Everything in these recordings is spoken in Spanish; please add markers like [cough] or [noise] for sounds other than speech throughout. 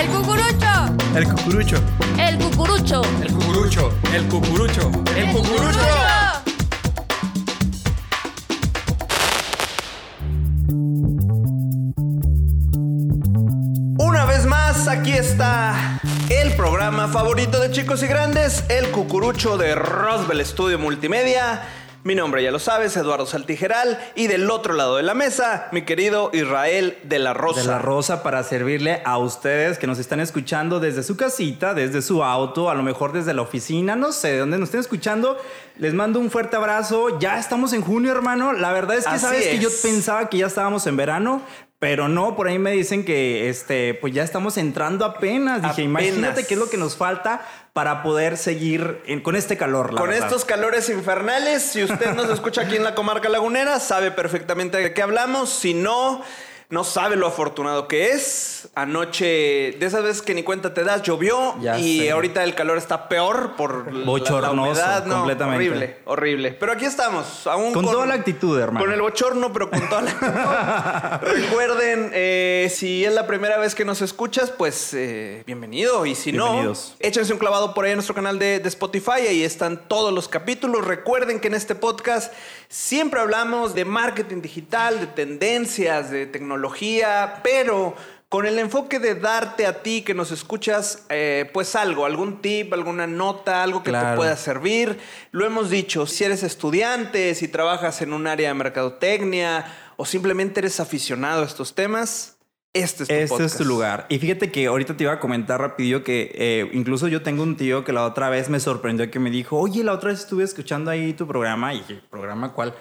El cucurucho. El cucurucho. El cucurucho. El cucurucho. El cucurucho. El cucurucho. Una vez más, aquí está el programa favorito de chicos y grandes, el cucurucho de Roswell Studio Multimedia. Mi nombre ya lo sabes, Eduardo Saltijeral, y del otro lado de la mesa, mi querido Israel de la Rosa. de la Rosa para servirle a ustedes que nos están escuchando desde su casita, desde su auto, a lo mejor desde la oficina, no sé, de dónde nos estén escuchando. Les mando un fuerte abrazo. Ya estamos en junio, hermano. La verdad es que Así sabes que yo pensaba que ya estábamos en verano. Pero no, por ahí me dicen que este, pues ya estamos entrando apenas. Dije, Apenas. imagínate qué es lo que nos falta para poder seguir en- con este calor. la Con verdad. estos calores infernales, si usted nos escucha aquí en la comarca lagunera, sabe perfectamente de qué hablamos. Si no, no sabe lo afortunado que es. Anoche, de esas veces que ni cuenta te das, llovió Ya y sé. ahorita el calor está peor por la- humedad. No, completamente. Horrible, horrible. Pero aquí estamos, aún Con toda la actitud, hermano. Con el bochorno, pero con toda la. [laughs] Recuerden, eh, si es la primera vez que nos escuchas, pues eh, bienvenido. Y si no, échense un clavado por ahí en nuestro canal de, de Spotify. Ahí están todos los capítulos. Recuerden que en este podcast siempre hablamos de marketing digital, de tendencias, de tecnología, pero con el enfoque de darte a ti que nos escuchas, eh, pues algo, algún tip, alguna nota, algo que te pueda servir. Lo hemos dicho, si eres estudiante, si trabajas en un área de mercadotecnia o simplemente eres aficionado a estos temas, este es tu Este es tu lugar. Y fíjate que ahorita te iba a comentar rapidillo que eh, incluso yo tengo un tío que la otra vez me sorprendió que me dijo, oye, la otra vez estuve escuchando ahí tu programa. Y dije, ¿programa cuál?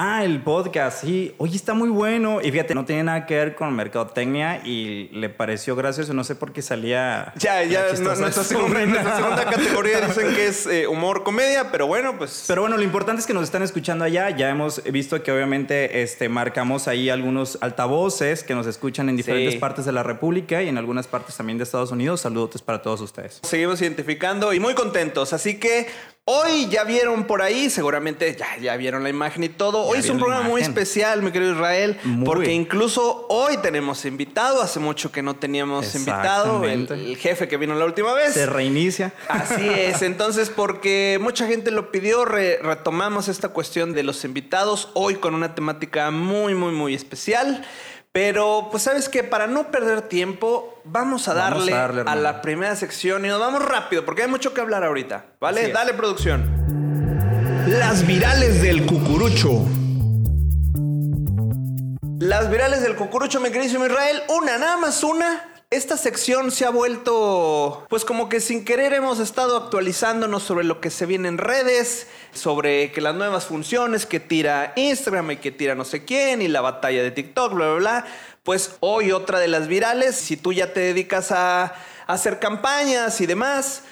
Ah, el podcast, sí. Oye, está muy bueno. Y fíjate, no tiene nada que ver con mercadotecnia y le pareció gracioso. No sé por qué salía... Ya, ya, no- nuestra, segunda, nuestra [laughs] segunda categoría dicen que es eh, humor comedia, pero bueno, pues. Pero bueno, lo importante es que nos están escuchando allá. Ya hemos visto que obviamente este, marcamos ahí algunos altavoces que nos escuchan en diferentes Sí. partes de la República y en algunas partes también de Estados Unidos. Saludos para todos ustedes. Seguimos identificando y muy contentos. Así que hoy ya vieron por ahí, seguramente ya, ya vieron la imagen y todo. Hoy es un programa muy especial, mi querido Israel, Muy. porque incluso hoy tenemos invitado. Hace mucho que no teníamos invitado. El, jefe que vino la última vez. Se reinicia. Así [laughs] es, entonces porque mucha gente lo pidió, re- retomamos esta cuestión de los invitados hoy con una temática muy, muy, muy especial. Pero pues sabes que para no perder tiempo, vamos a Vamos a darle, a la primera sección y nos vamos rápido porque hay mucho que hablar ahorita, ¿vale? Dale producción. Las virales del cucurucho. Las virales del cucurucho, mi queridísimo Israel. Una, nada más una. Esta sección se ha vuelto, pues como que sin querer hemos estado actualizándonos sobre lo que se viene en redes, sobre que las nuevas funciones que tira Instagram y que tira no sé quién y la batalla de TikTok, bla, bla, bla. Pues hoy otra de las virales, si tú ya te dedicas a, hacer campañas y demás,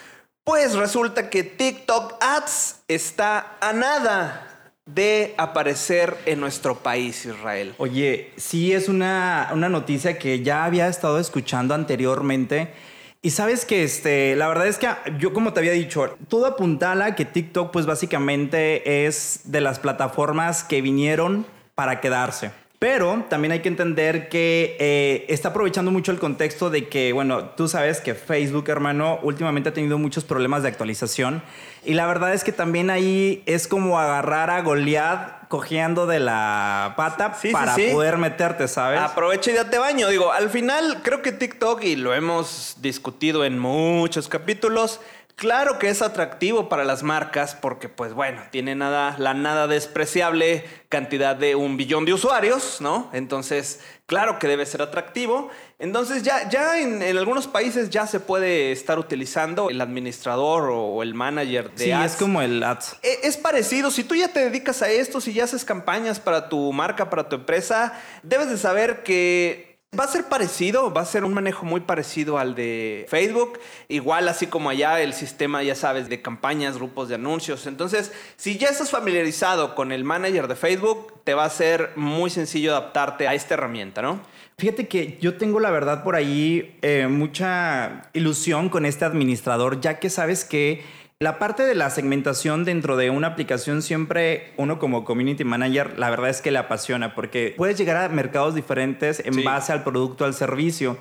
pues resulta que TikTok Ads está a nada de aparecer en nuestro país, Israel. Oye, sí es una, una noticia que ya había estado escuchando anteriormente. Y sabes que este, la verdad es que yo como te había dicho, todo apuntala que TikTok pues básicamente es de las plataformas que vinieron para quedarse. Pero también hay que entender que eh, está aprovechando mucho el contexto de que, bueno, tú sabes que Facebook, hermano, últimamente ha tenido muchos problemas de actualización. Y la verdad es que también ahí es como agarrar a Goliath cogiendo de la pata Sí, sí, para sí. poder meterte, ¿sabes? Aprovecha y date baño. Digo, al final creo que TikTok, y lo hemos discutido en muchos capítulos, claro que es atractivo para las marcas porque, pues bueno, tiene nada, la nada despreciable cantidad de un billón de usuarios, ¿no? Entonces, claro que debe ser atractivo. Entonces, ya, ya en, en algunos países ya se puede estar utilizando el administrador o, o el manager de sí, ads. es como el ads. E- Es parecido, si tú ya te dedicas a esto, si ya haces campañas para tu marca, para tu empresa, debes de saber que va a ser parecido, va a ser un manejo muy parecido al de Facebook, igual así como allá el sistema, ya sabes, de campañas, grupos de anuncios. Entonces, si ya estás familiarizado con el manager de Facebook, te va a ser muy sencillo adaptarte a esta herramienta, ¿no? Fíjate que yo tengo la verdad por ahí eh, mucha ilusión con este administrador, ya que sabes que La parte de la segmentación dentro de una aplicación siempre uno como community manager, la verdad es que le apasiona porque puedes llegar a mercados diferentes en Sí. base al producto, al servicio.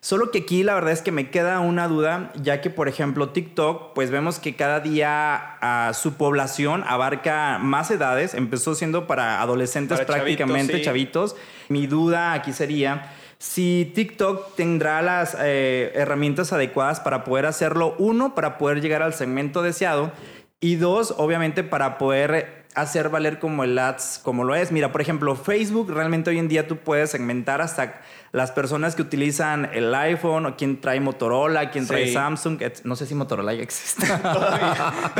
Solo que aquí la verdad es que me queda una duda, ya que por ejemplo TikTok, pues vemos que cada día ah, su población abarca más edades, empezó siendo para adolescentes Para chavitos, prácticamente, sí. chavitos. Mi duda aquí sería si TikTok tendrá las eh, herramientas adecuadas para poder hacerlo, uno, para poder llegar al segmento deseado y dos, obviamente para poder hacer valer como el ads como lo es. Mira, por ejemplo, Facebook realmente hoy en día tú puedes segmentar hasta las personas que utilizan el iPhone o quien trae Motorola, quien trae. Samsung, no sé si Motorola ya existe. [laughs]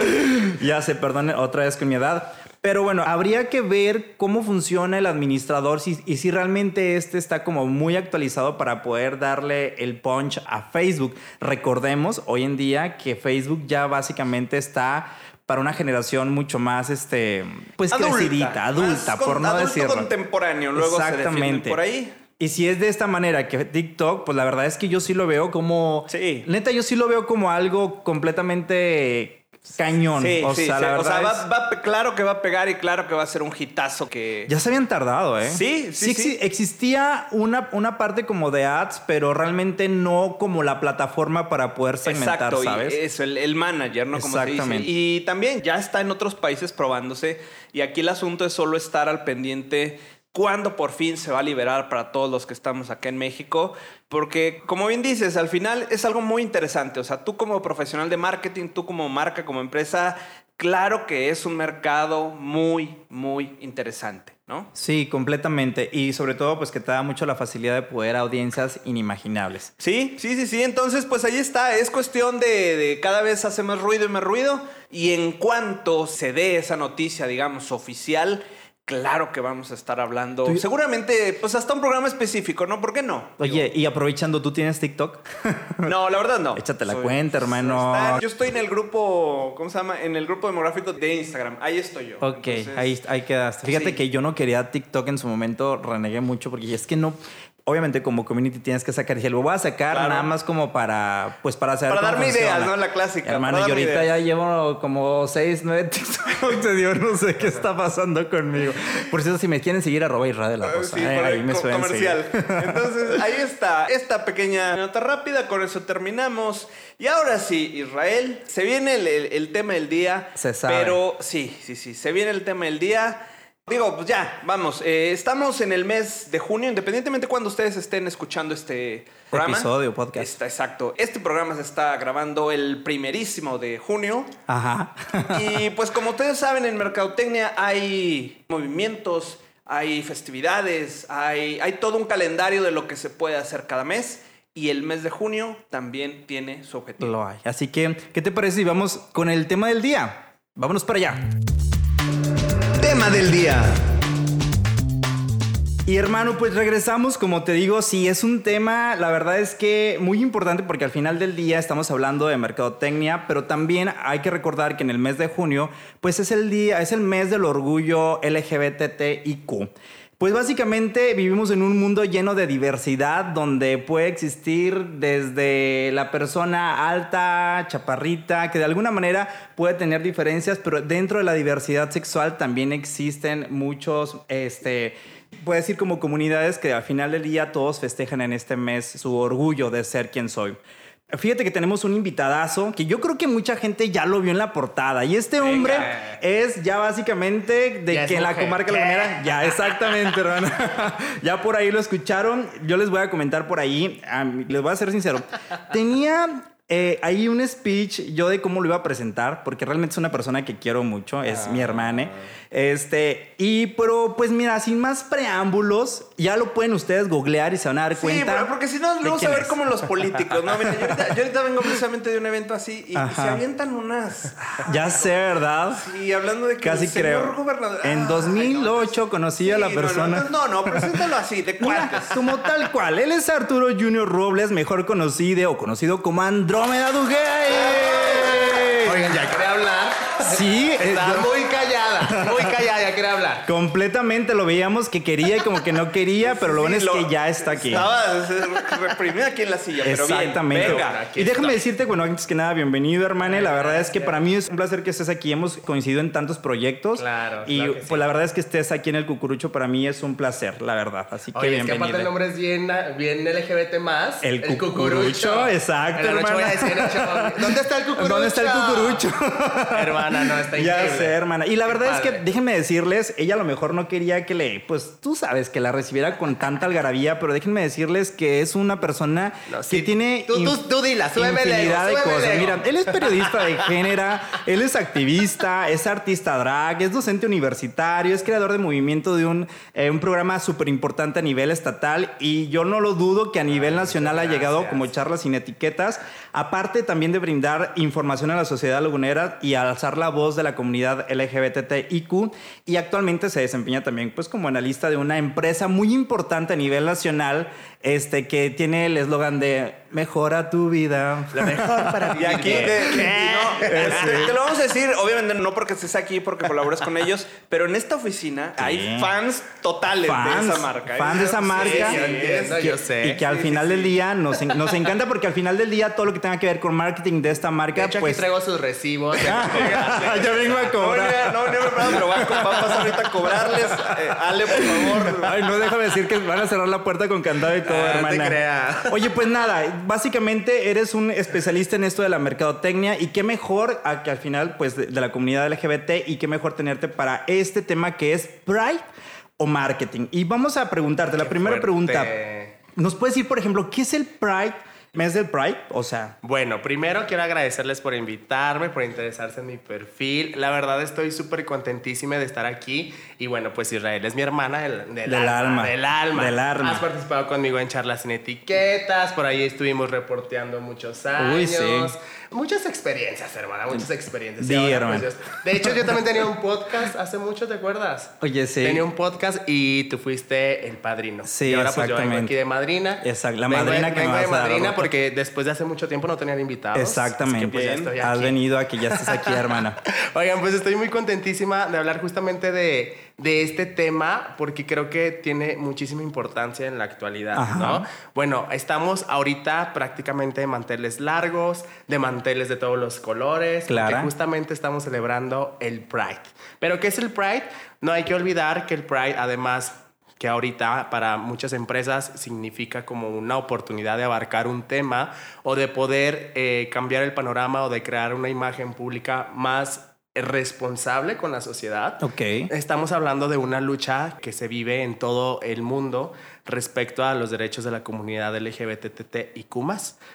[laughs] ya sé, perdón, otra vez con mi edad. Pero bueno, habría que ver cómo funciona el administrador si- y si realmente este está como muy actualizado para poder darle el punch a Facebook. Recordemos hoy en día que Facebook ya básicamente está para una generación mucho más, este, pues crecidita, adulta, por no adulto decirlo. contemporáneo, luego se defienden por ahí. Y si es de esta manera que TikTok, pues la verdad es que yo sí lo veo como. Sí. Neta, yo sí lo veo como algo completamente cañón. Sí, o sí, sea, sí. la O sea, verdad. va, es- va claro que va a pegar y claro que va a ser un hitazo que... Ya se habían tardado, ¿eh? Sí, sí, sí. exi- Existía una, una parte como de ads, pero realmente no como la plataforma para poder segmentar, Exacto, ¿sabes? y eso, el, el manager, ¿no? Como se dice. Exactamente. Y también ya está en otros países probándose. Y aquí el asunto es solo estar al pendiente cuándo por fin se va a liberar para todos los que estamos acá en México. Porque, como bien dices, al final es algo muy interesante. O sea, tú como profesional de marketing, tú como marca, como empresa, claro que es un mercado muy, muy interesante, ¿no? Sí, completamente. Y sobre todo, pues que te da mucho la facilidad de poder a audiencias inimaginables. Sí, sí, sí, sí. Entonces, pues ahí está. Es cuestión de, de cada vez hace más ruido y más ruido. Y en cuanto se dé esa noticia, digamos, oficial, claro que vamos a estar hablando. Tú- Seguramente, pues hasta un programa específico, ¿no? ¿Por qué no? Oye, y aprovechando, ¿tú tienes TikTok? [laughs] No, la verdad no. Échate la cuenta, hermano. Está- yo estoy en el grupo, ¿cómo se llama? En el grupo demográfico de Instagram. Ahí estoy yo. Ok, Entonces, ahí, ahí quedaste. Fíjate sí. que yo no quería TikTok en su momento, renegué mucho porque es que no. Obviamente, como community tienes que sacar. Dije, lo voy a sacar Claro. nada más como para, pues, para saber. Para darme ideas. ¿no? La clásica, Hermano, y ahorita ideas. ya llevo como seis, nueve [laughs] TikToks. de Dios, no sé qué está pasando conmigo. Por cierto, si me quieren seguir, arroba Israel de la Rosa. sí, eh, ahí, me suelen comercial. seguir. [laughs] Entonces, ahí está esta pequeña nota rápida, con eso terminamos. Y ahora sí, Israel, se viene el, el- el tema del día. Se sabe. Pero sí, sí, sí, se viene el tema del día. Digo, pues ya, vamos, eh, estamos en el mes de junio, independientemente cuando ustedes estén escuchando este programa. Episodio, podcast. Está, exacto. Este programa se está grabando el primerísimo de junio. Ajá. Y pues como ustedes saben, en Mercadotecnia hay movimientos, hay festividades, hay, hay todo un calendario de lo que se puede hacer cada mes. Y el mes de junio también tiene su objetivo. Lo hay. Así que, ¿qué te parece si vamos con el tema del día? Vámonos para allá. Del día. Y hermano, pues regresamos, como te digo, sí, es un tema, la verdad es que muy importante porque al final del día estamos hablando de mercadotecnia, pero también hay que recordar que en el mes de junio, pues es el día, es el mes del orgullo LGBTIQ. Pues básicamente vivimos en un mundo lleno de diversidad donde puede existir desde la persona alta, chaparrita, que de alguna manera puede tener diferencias, pero dentro de la diversidad sexual también existen muchos, este, puede decir como comunidades que al final del día todos festejan en este mes su orgullo de ser quien soy. Fíjate que tenemos un invitadazo que yo creo que mucha gente ya lo vio en la portada. Y este hombre es ya básicamente de Ya que en la comarca lagunera. [laughs] Ya, exactamente, hermano. [laughs] ya por ahí lo escucharon. Yo les voy a comentar por ahí. a mí- les voy a ser sincero. Tenía eh, ahí un speech yo de cómo lo iba a presentar, porque realmente es una persona que quiero mucho, es mi hermana. Este, y pero pues mira, sin más preámbulos, ya lo pueden ustedes googlear y se van a dar Sí, cuenta. pero porque si no, luego se quién va a ver como los políticos, ¿no? Mira, yo, ahorita, yo ahorita vengo precisamente de un evento así y, se avientan unas... Ya sé, ¿verdad? Y hablando de que Casi el señor creo. gobernador- En Ay, 2008 conocí a la Sí, no, persona. No, no, no, preséntalo así, de cuates. como tal cual. Él es Arturo Junior Robles, mejor conocido o conocido como Andrómeda Duguay. Oigan, ya quería hablar. Sí, eh, Está yo- muy callada, muy quería hablar. reprimida. Completamente lo veíamos que quería y como que no quería, [laughs] pero lo bueno es lo- que ya está aquí. Estaba eh, reprimida aquí en la silla, pero bien. Exactamente. Venga. y déjame decirte, bueno, antes que nada, bienvenido, hermana. La verdad es que para mí es un placer que estés aquí. Hemos coincidido en tantos proyectos. Claro, Y claro que sí. pues la verdad es que estés aquí en el Cucurucho para mí es un placer, la verdad. Así que Oye, es que bienvenido. aparte el nombre es bien, bien LGBT más. El cucurucho, exacto, En la noche voy a hermana. decir, [laughs] el ¿Dónde está el cucurucho? ¿Dónde está el cucurucho? [laughs] Hermana, no, está Ya increíble. sé, hermana. Y la Qué verdad es que padre. déjenme decirles, ella a lo mejor no quería que le, pues tú sabes, que la recibiera con tanta algarabía, pero déjenme decirles que es una persona No, que tiene Tú- tú- dila, súbeme infinidad de súbeme cosas. Mira, él es periodista de género, él es activista, es artista drag, es docente universitario, es creador de movimiento de un, eh, un programa súper importante a nivel estatal y yo no lo dudo que a nivel nacional ha llegado como charlas sin etiquetas, aparte también de brindar información a la sociedad lagunera y alzar la voz de la comunidad LGBTIQ y actualmente se desempeña también pues como analista de una empresa muy importante a nivel nacional este que tiene el eslogan de mejora tu vida. Lo mejor para Y aquí, vivir. y no, te, te lo vamos a decir, obviamente no porque estés aquí, porque colaboras con ellos, pero en esta oficina hay fans totales Fans, de esa marca. ¿eh? fans de esa Sí, marca. sí, yo entiendo, es- yo sé. Y que al final del día nos, nos encanta porque al final del día todo lo que tenga que ver con marketing de esta marca, De hecho, pues... aquí traigo sus recibos. [laughs] ya vengo a No, cobrar. no, no me preparado, pero va a, va a pasar ahorita a cobrarles. Eh, Ale, por favor. Ay, no, déjame decir que van a cerrar la puerta con candado y todo, Ah, te. Oye, pues nada, básicamente eres un especialista en esto de la mercadotecnia y qué mejor a que al final, pues, de, de la comunidad LGBT y qué mejor tenerte para este tema que es Pride o marketing. Y vamos a preguntarte, la primera fuerte. pregunta, ¿nos puedes decir, por ejemplo, qué es el Pride? ¿Mes del Pride? O sea, Bueno, primero quiero agradecerles por invitarme, por interesarse en mi perfil. La verdad estoy súper contentísima de estar aquí. Y bueno, pues Israel es mi hermana del, del, Del alma. Del alma. Del alma. Has participado conmigo en charlas sin etiquetas. Por ahí estuvimos reporteando muchos años. Uy, sí. Muchas experiencias, hermana. Muchas experiencias. Y ahora, hermano. pues, de hecho, yo también tenía un podcast hace mucho, ¿te acuerdas? Oye, sí. Tenía un podcast y tú fuiste el padrino. Sí, y ahora pues yo vengo exactamente. aquí de madrina. Exacto, la Vengo de- madrina que me vengo de vas a dar, madrina porque después de hace mucho tiempo no tenían invitados. exactamente. Que, pues, ya estoy Has aquí. venido a que ya estés aquí, hermana. [laughs] Oigan, pues estoy muy contentísima de hablar justamente de, de este tema porque creo que tiene muchísima importancia en la actualidad, Ajá. ¿no? Bueno, estamos ahorita prácticamente de manteles largos, de manteles de todos los colores, Clara. porque justamente estamos celebrando el Pride. ¿Pero qué es el Pride? No hay que olvidar que el Pride, además que ahorita para muchas empresas significa como una oportunidad de abarcar un tema o de poder eh, cambiar el panorama o de crear una imagen pública más responsable con la sociedad. Ok. Estamos hablando de una lucha que se vive en todo el mundo respecto a los derechos de la comunidad LGBTIQ+,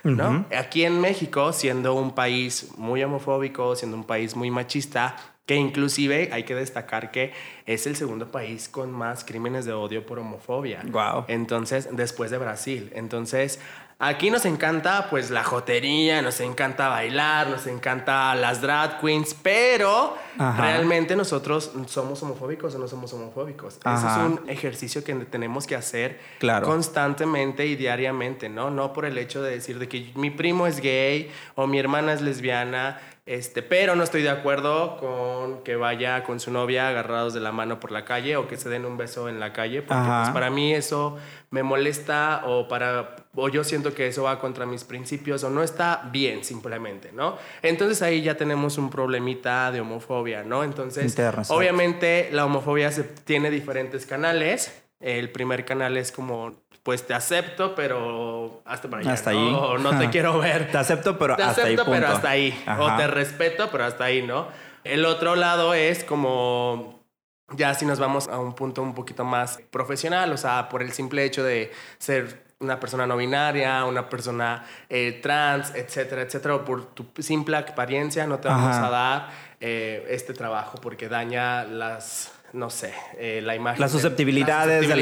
¿no? Aquí en México, siendo un país muy homofóbico, siendo un país muy machista, que inclusive hay que destacar que es el segundo país con más crímenes de odio por homofobia. Guau. Entonces, después de Brasil. Entonces, aquí nos encanta pues la jotería, nos encanta bailar, nos encanta las drag queens, pero Ajá. realmente nosotros somos homofóbicos o no somos homofóbicos. Ajá. es un ejercicio que tenemos que hacer Claro. constantemente y diariamente, ¿no? No por el hecho de decir de que mi primo es gay o mi hermana es lesbiana, este, pero no estoy de acuerdo con que vaya con su novia agarrados de la mano por la calle o que se den un beso en la calle, porque pues, para mí eso me molesta o para o yo siento que eso va contra mis principios o no está bien simplemente, ¿no? Entonces ahí ya tenemos un problemita de homofobia, ¿no? Entonces, Interno, obviamente la homofobia se, tiene diferentes canales. El primer canal es como pues te acepto, pero hasta para allá. Hasta ¿no? ahí. O no te quiero ver. Te acepto, pero Te hasta ahí. acepto, pero punto. hasta ahí. Ajá. O te respeto, pero hasta ahí, ¿no? El otro lado es como ya si nos vamos a un punto un poquito más profesional, o sea, por el simple hecho de ser una persona no binaria, una persona eh, trans, etcétera, etcétera, o por tu simple apariencia no te vamos Ajá. a dar eh, este trabajo porque daña las no sé, eh, la imagen. Las de- susceptibilidades de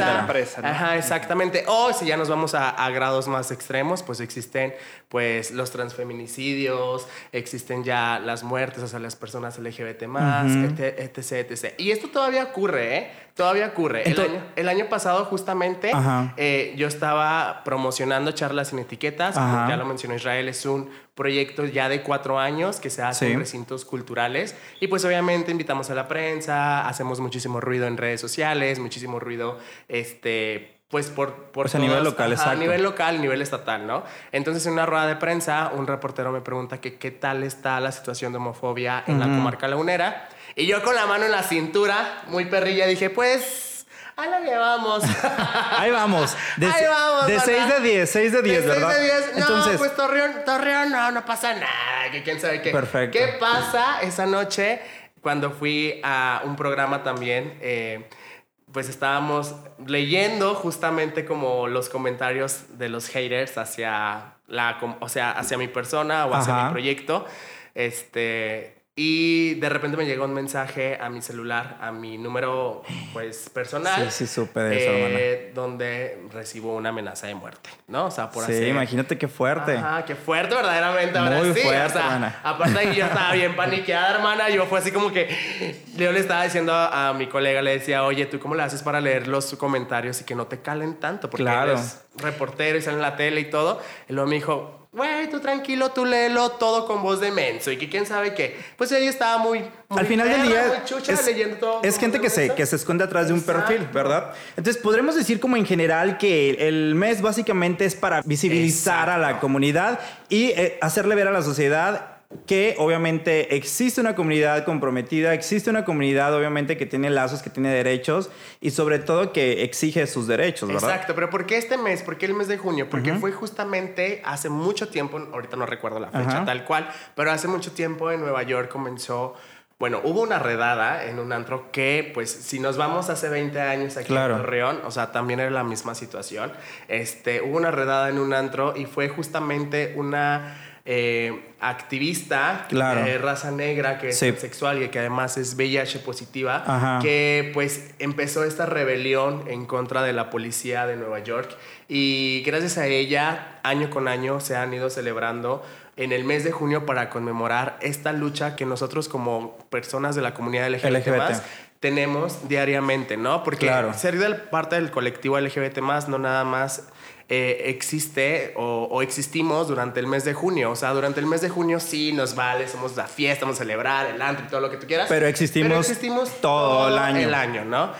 la empresa, ¿no? Ajá, exactamente. O si ya nos vamos a, a grados más extremos, pues existen pues los transfeminicidios, existen ya las muertes hacia las personas LGBT más, etc, etc, etc. Y esto todavía ocurre, ¿eh? Todavía ocurre. El año, el año pasado, justamente, eh, yo estaba promocionando charlas sin etiquetas. Ya lo mencionó Israel, es un proyecto ya de cuatro años que se hace Sí. en recintos culturales. Y pues obviamente invitamos a la prensa, hacemos muchísimo ruido en redes sociales, muchísimo ruido, este... Pues por, por Pues a nivel local, ajá, A nivel local, nivel estatal, ¿no? Entonces, en una rueda de prensa, un reportero me pregunta que qué tal está la situación de homofobia en la comarca lagunera. Y yo con la mano en la cintura, muy perrilla, dije, pues, a la que vamos. [laughs] Ahí vamos. De, Ahí vamos, de ¿verdad? 6 de 10, 6 de 10, De ¿verdad? seis de diez. No, Entonces, pues Torreón, Torreón, no, no pasa nada. Que quién sabe qué. Perfecto. ¿Qué pasa esa noche cuando fui a un programa también? eh, pues estábamos leyendo justamente como los comentarios de los haters hacia la, o sea, hacia mi persona o hacia Ajá. mi proyecto. Este, y de repente me llegó un mensaje a mi celular, a mi número pues personal. Sí, sí, supe de eso, eh, Donde recibo una amenaza de muerte, ¿no? O sea, por sí, hacer... imagínate qué fuerte. Ajá, qué fuerte verdaderamente. Ahora Muy sí, fuerte, o sea, hermana. Aparte de que yo estaba bien paniqueada, hermana. Yo fue así como que yo le estaba diciendo a, a mi colega, le decía, oye, ¿tú cómo le haces para leer los comentarios y que no te calen tanto? Porque Claro. eres reportero y sale en la tele y todo. Y luego me dijo, güey, tú tranquilo, tú léelo todo con voz de menso. Y que quién sabe qué. Pues ella estaba muy, muy Al final del día chucha, es, leyendo todo. es gente que se, que se esconde atrás de un perfil. ¿verdad? Entonces podremos decir como en general que el mes básicamente es para visibilizar a la comunidad y eh, hacerle ver a la sociedad que obviamente existe una comunidad comprometida, existe una comunidad obviamente que tiene lazos, que tiene derechos y sobre todo que exige sus derechos, ¿verdad? Exacto, pero ¿por qué este mes? ¿Por qué el mes de junio? Porque fue justamente hace mucho tiempo, ahorita no recuerdo la fecha tal cual, pero hace mucho tiempo en Nueva York comenzó, bueno, hubo una redada en un antro que, pues, si nos vamos hace 20 años aquí Claro. en Torreón, o sea, también era la misma situación, este, hubo una redada en un antro y fue justamente una... eh, activista Claro. de raza negra que es sexual y que además es VIH positiva Ajá. que pues empezó esta rebelión en contra de la policía de Nueva York y gracias a ella año con año se han ido celebrando en el mes de junio para conmemorar esta lucha que nosotros como personas de la comunidad LGBT, LGBT. tenemos diariamente, ¿no? Porque Claro. ser del parte del colectivo LGBT no nada más eh, existe o, o existimos durante el mes de junio. O sea, durante el mes de junio sí nos vale, somos la fiesta, vamos a celebrar el antro y todo lo que tú quieras. Pero existimos todo el año. El año, ¿no?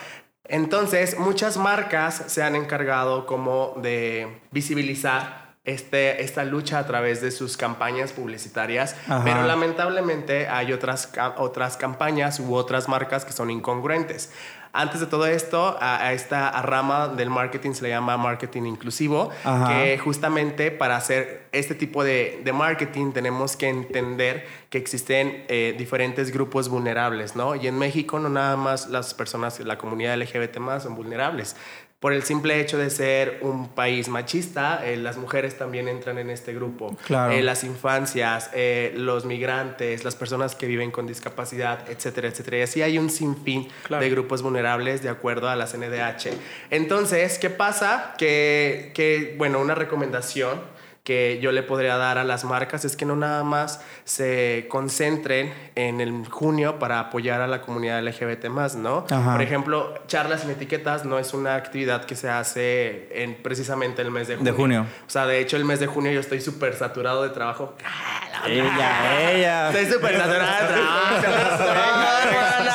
Entonces, muchas marcas se han encargado como de visibilizar este, esta lucha a través de sus campañas publicitarias, Ajá. pero lamentablemente hay otras, otras campañas u otras marcas que son incongruentes. Antes de todo esto, a, a esta rama del marketing se le llama marketing inclusivo, Ajá. que justamente para hacer este tipo de, de marketing tenemos que entender que existen eh, diferentes grupos vulnerables, ¿no? Y en México no nada más las personas, la comunidad LGBT más son vulnerables. Por el simple hecho de ser un país machista, eh, las mujeres también entran en este grupo. Claro. Eh, las infancias, eh, los migrantes, las personas que viven con discapacidad, etcétera, etcétera. Y así hay un sinfín de grupos vulnerables de acuerdo a la CNDH. Entonces, ¿qué pasa? Que, que, bueno, una recomendación que yo le podría dar a las marcas es que no nada más se concentren en el junio para apoyar a la comunidad LGBT más, ¿no? Ajá. Por ejemplo, charlas sin etiquetas no es una actividad que se hace en precisamente el mes de junio. De junio. O sea, de hecho, el mes de junio yo estoy súper saturado de trabajo. Ella, ella. Estoy súper saturada de trabajo.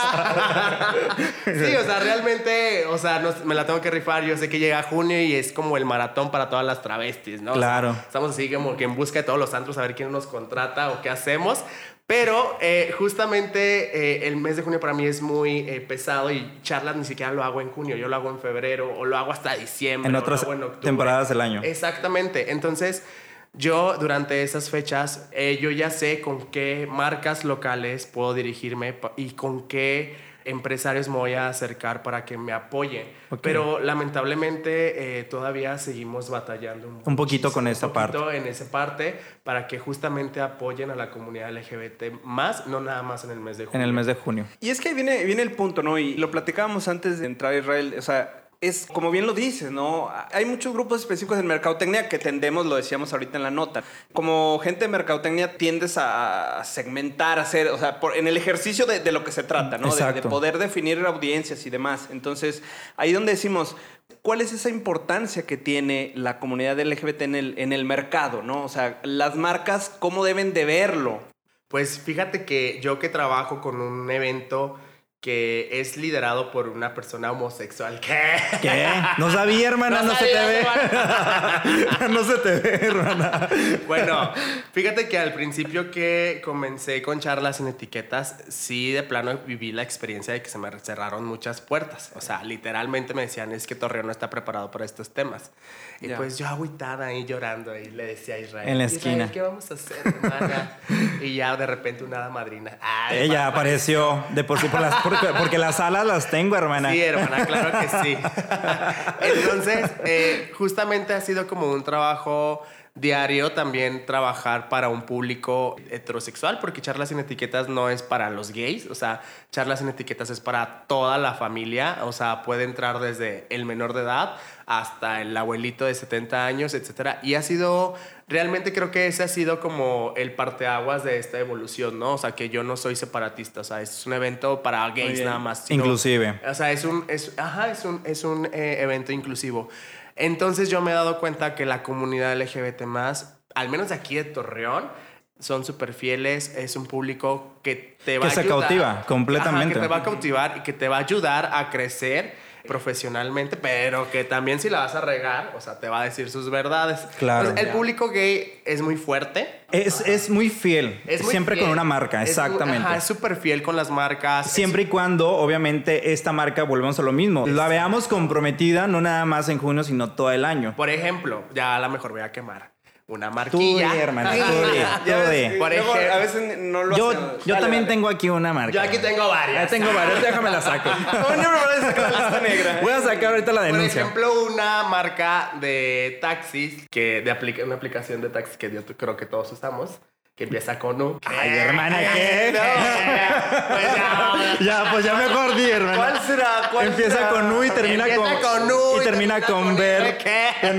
[laughs] sí, o sea, realmente, o sea, no- me la tengo que rifar. Yo sé que llega junio y es como el maratón para todas las travestis, ¿no? O sea, Claro. Estamos así como que en busca de todos los antros a ver quién nos contrata o qué hacemos. Pero eh, justamente eh, el mes de junio para mí es muy eh, pesado y charlas ni siquiera lo hago en junio, yo lo hago en febrero o lo hago hasta diciembre. En o lo otras hago en octubre. temporadas del año. Exactamente. Entonces, yo durante esas fechas, yo ya sé con qué marcas locales puedo dirigirme y con qué empresarios me voy a acercar para que me apoyen. Pero lamentablemente eh, todavía seguimos batallando Un poquito con esa un poquito en esa parte para que justamente apoyen a la comunidad LGBT más, no nada más en el mes de junio. En el mes de junio. Y es que viene, viene el punto, ¿no? Y lo platicábamos antes de entrar a Israel. O sea, es, como bien lo dices, ¿no? Hay muchos grupos específicos en mercadotecnia que tendemos, lo decíamos ahorita en la nota. Como gente de mercadotecnia tiendes a segmentar, a hacer, o sea, por- en el ejercicio de, de lo que se trata, ¿no? De- poder definir audiencias y demás. Entonces, ahí donde decimos, ¿cuál es esa importancia que tiene la comunidad LGBT en el, en el mercado, ¿no? O sea, las marcas, ¿cómo deben de verlo? Pues fíjate que yo que trabajo con un evento que es liderado por una persona homosexual. [laughs] ¿Qué? ¿Qué? No sabía, hermana, no, se te ve. [laughs] no se te ve, hermana. Bueno, fíjate que al principio que comencé con charlas sin etiquetas, sí de plano viví la experiencia de que se me cerraron muchas puertas. O sea, literalmente me decían, es que Torreón no está preparado para estos temas. Y pues yo agüitada ahí llorando y le decía a Israel. En la "Israel, esquina. ¿Qué vamos a hacer, hermana? [laughs] y ya de repente una hada madrina. Ay, Ella papá. apareció de por sí por las, porque, porque las alas las tengo, hermana. Sí, hermana, claro que sí. [laughs] Entonces, eh, justamente ha sido como un trabajo diario también trabajar para un público heterosexual, porque Charlas sin Etiquetas no es para los gays, o sea, Charlas sin Etiquetas es para toda la familia, o sea, puede entrar desde el menor de edad hasta el abuelito de 70 años, etcétera. Y ha sido, realmente creo que ese ha sido como el parteaguas de esta evolución, ¿no? O sea, que yo no soy separatista, o sea, es un evento para gays nada más. sino- Inclusive. o sea, es un, es, ajá, es un, es un eh, evento inclusivo. Entonces yo me he dado cuenta que la comunidad LGBT más, al menos de aquí de Torreón, son súper fieles, es un público que te va Que a se ayudar. cautiva completamente. Ajá, que te va a cautivar y que te va a ayudar a crecer profesionalmente, pero que también si la vas a regar, o sea, te va a decir sus verdades. Claro. Entonces, el público gay es muy fuerte. Es, es muy fiel. Es muy siempre fiel. con una marca, Es exactamente. ajá, es súper fiel con las marcas. Siempre y cuando, obviamente, esta marca, volvemos a lo mismo, la veamos comprometida, no nada más en junio, sino todo el año. Por ejemplo, ya a lo mejor voy a quemar una marquilla. Ya tú, ves, di. Por ejemplo- a veces no lo Yo, hacemos. yo Dale, también dale. tengo aquí una marca. Yo aquí tengo varias. Ya tengo varias, déjame la saco. [laughs] No, no, no, no, sacar la lista negra. Voy a sacar ahorita la Por denuncia. ejemplo, una marca de taxis, que de aplica una aplicación de taxis que yo creo que todos usamos, que empieza con U. Ay, hermana, ¿qué? [laughs] Pues ya. [laughs] Ya, pues ya mejor di, hermana. ¿Cuál será? ¿Cuál Empieza será? con U y termina Empieza con, con U y termina con ver. ¿Qué? [laughs]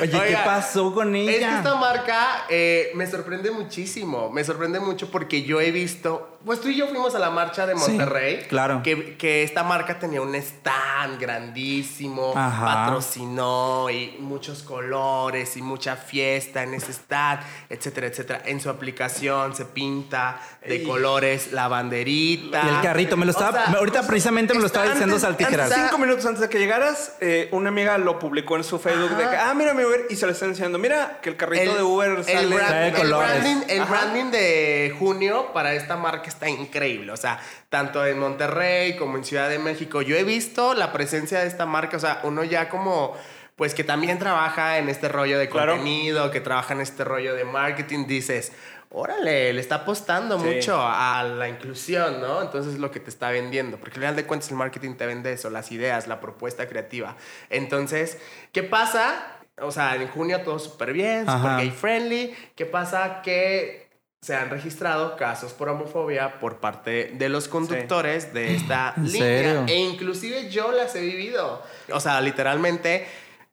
Oye, ¿qué pasó con Es que ella? esta marca eh, me sorprende muchísimo. Me sorprende mucho porque yo he visto. Pues tú y yo fuimos a la marcha de Sí, Monterrey. claro. Que, que esta marca tenía un stand grandísimo. Ajá. Patrocinó y muchos colores y mucha fiesta en ese stand, etcétera, etcétera. En su aplicación se pinta de colores la banderita. Y el carrito, me lo O estaba. sea, ahorita precisamente me lo estaba Antes- diciendo Saltijeras. cinco minutos antes de que llegaras, eh, una amiga lo publicó en su Facebook de que, ah, mira mi Uber, y se lo está enseñando. Mira que el carrito de Uber sale. el brand- Trae el colores. branding, el branding de junio para esta marca está increíble. O sea, tanto en Monterrey como en Ciudad de México. Yo he visto la presencia de esta marca. O sea, uno ya como. Pues que también trabaja en este rollo de Claro. contenido, que trabaja en este rollo de marketing, dices, órale, le está apostando Sí. mucho a la inclusión, ¿no? Entonces es lo que te está vendiendo, porque al final de cuentas el marketing te vende eso, las ideas, la propuesta creativa. Entonces, ¿qué pasa? O sea, en junio todo súper bien, súper gay friendly. ¿Qué pasa? Que se han registrado casos por homofobia por parte de los conductores de esta ¿En línea. serio? E inclusive yo las he vivido. O sea, literalmente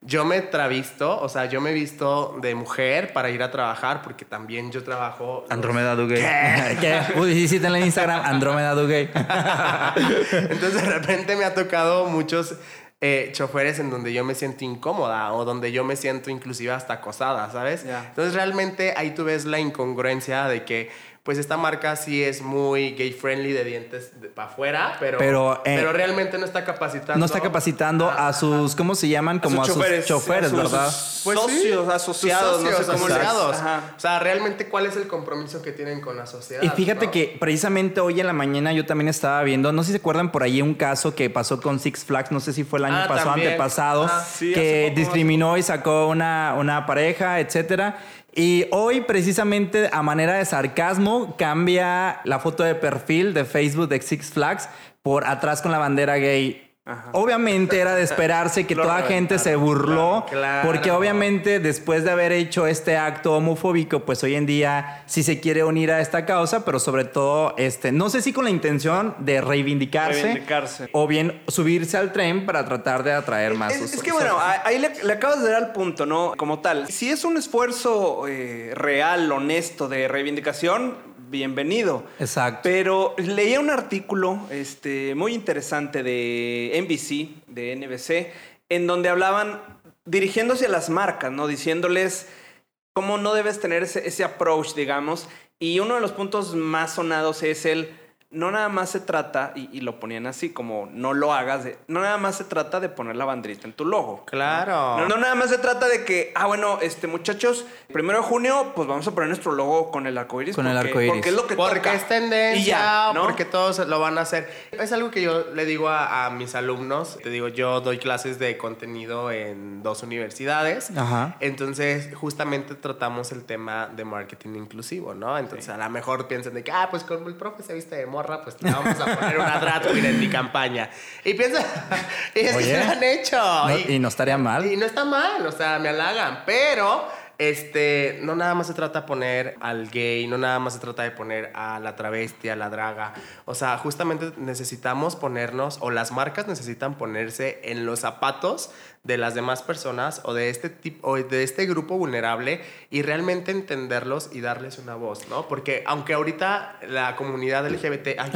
yo me travisto, o sea, yo me he visto de mujer para ir a trabajar porque también yo trabajo... Andrómeda Duguay. [laughs] ¿Qué? Uy, sí, sí, en Instagram, Andrómeda Duguay. [laughs] Entonces de repente me ha tocado muchos eh, choferes en donde yo me siento incómoda o donde yo me siento inclusive hasta acosada, ¿sabes? Ya. Entonces realmente ahí tú ves la incongruencia de que pues esta marca sí es muy gay friendly de dientes para afuera, pero, Pero, eh, pero realmente no está capacitando. No está capacitando a sus, ¿cómo se llaman? Como a sus choferes, a sus ¿verdad? Pues sí, socios, asociados, socios, no sé cómo. O sea, realmente cuál es el compromiso que tienen con la sociedad. Y fíjate ¿no? que precisamente hoy en la mañana yo también estaba viendo, no sé si se acuerdan por ahí un caso que pasó con Six Flags, no sé si fue el año Ah, pasado, también. antepasado, Ah, sí, que poco, discriminó y sacó una, una pareja, etcétera. Y hoy, precisamente a manera de sarcasmo, cambia la foto de perfil de Facebook de Six Flags por atrás con la bandera gay Obviamente era de [laughs] esperarse que toda gente se burló, Claro. porque obviamente después de haber hecho este acto homofóbico, pues hoy en día sí se quiere unir a esta causa, pero sobre todo, este, no sé si con la intención de reivindicarse, Reivindicarse. o bien subirse al tren para tratar de atraer más. Es, es que bueno, ahí le, le acabas de dar al punto, ¿no? Como tal. Si es un esfuerzo eh, real, honesto de reivindicación, bienvenido. Exacto. Pero leía un artículo este, muy interesante de NBC, de NBC, en donde hablaban dirigiéndose a las marcas, ¿no? Diciéndoles cómo no debes tener ese, ese approach, digamos. Y uno de los puntos más sonados es el, no nada más se trata, y, y lo ponían así, como no lo hagas, de, no nada más se trata de poner la banderita en tu logo. Claro. No, no nada más se trata de que, ah, bueno, este muchachos, primero de junio, pues vamos a poner nuestro logo con el arco iris. Con el arco iris. Porque es lo que Porque toca. es tendencia, Y ya, ¿no? porque todos lo van a hacer. Es algo que yo le digo a, a mis alumnos. Te digo, yo doy clases de contenido en dos universidades. Ajá. Entonces, justamente tratamos el tema de marketing inclusivo, ¿no? Entonces, a lo mejor piensan de que, ah, pues como el profe se viste de morra, pues le vamos a poner una drag queen en mi campaña. Y piensan, [laughs] y es que se lo han hecho. No, y no estaría mal. Y no está mal, o sea, me halagan, pero este, no nada más se trata de poner al gay, no nada más se trata de poner a la travesti, a la draga. O sea, justamente necesitamos ponernos, o las marcas necesitan ponerse en los zapatos de las demás personas o de este tipo o de este grupo vulnerable y realmente entenderlos y darles una voz, ¿no? Porque aunque ahorita la comunidad LGBT, ay,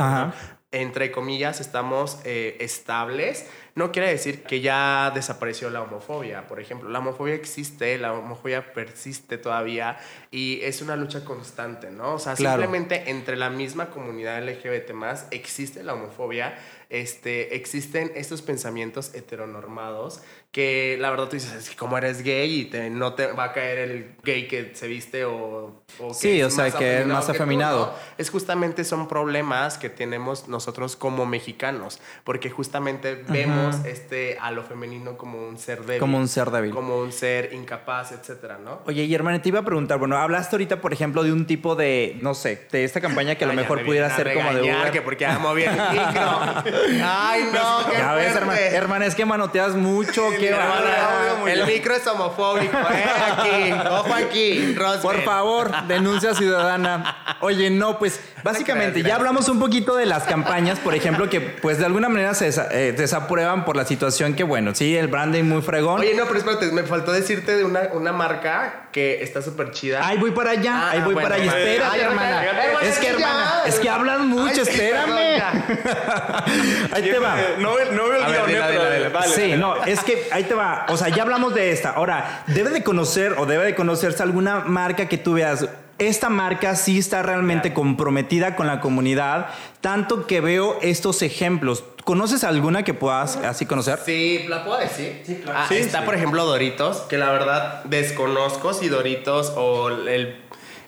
entre comillas, estamos eh, estables, no quiere decir que ya desapareció la homofobia. Por ejemplo, la homofobia existe, la homofobia persiste todavía y es una lucha constante, ¿no? O sea, Claro. simplemente entre la misma comunidad LGBT más existe la homofobia, este, existen estos pensamientos heteronormados que la verdad tú dices, es que como eres gay y te- no te va a caer el gay que se viste o... o que Sí, o sea, que es más tú, afeminado. ¿no? es justamente son problemas que tenemos nosotros como mexicanos, porque justamente vemos este a lo femenino como un ser débil, Como un ser débil. como un ser incapaz, etcétera, ¿no? Oye, y hermana, te iba a preguntar, bueno, hablaste ahorita, por ejemplo, de un tipo de, no sé, de esta campaña que a lo Ay, mejor me pudiera ser como de Uber. que porque amo bien el micro. [laughs] Ay, no, qué Ya ves, hermana, es que manoteas mucho, qué Hermana, bárbara. el micro es homofóbico, ¿eh? Aquí, ojo aquí, Roswell. Por favor, denuncia ciudadana. Oye, no, pues básicamente ya hablamos un poquito de las campañas, por ejemplo, que pues de alguna manera se desa- eh, desaprueban por la situación que, bueno, sí, el branding muy fregón. Oye, no, pero espérate, me faltó decirte de una, una marca que está súper chida. Ahí voy para allá, Ah, ahí voy bueno, para allá. bueno. Espérate, Ay, hermana. hermana, Es que, hermana, es que hablan mucho, Ay, espérame. [laughs] Ahí te va. No, ve- no veo el guion, eh, pero vale. sí, no, es que ahí te va. O sea, ya hablamos de esta. Ahora, debe de conocer o debe de conocerse alguna marca que tú veas. Esta marca sí está realmente comprometida con la comunidad, tanto que veo estos ejemplos. ¿Conoces alguna que puedas así conocer? Sí, ¿la puedo decir? Sí, claro. está, por ejemplo, Doritos, que la verdad desconozco si Doritos o el,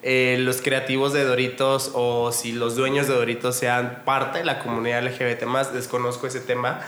eh, los creativos de Doritos o si los dueños de Doritos sean parte de la comunidad LGBT más, desconozco ese tema.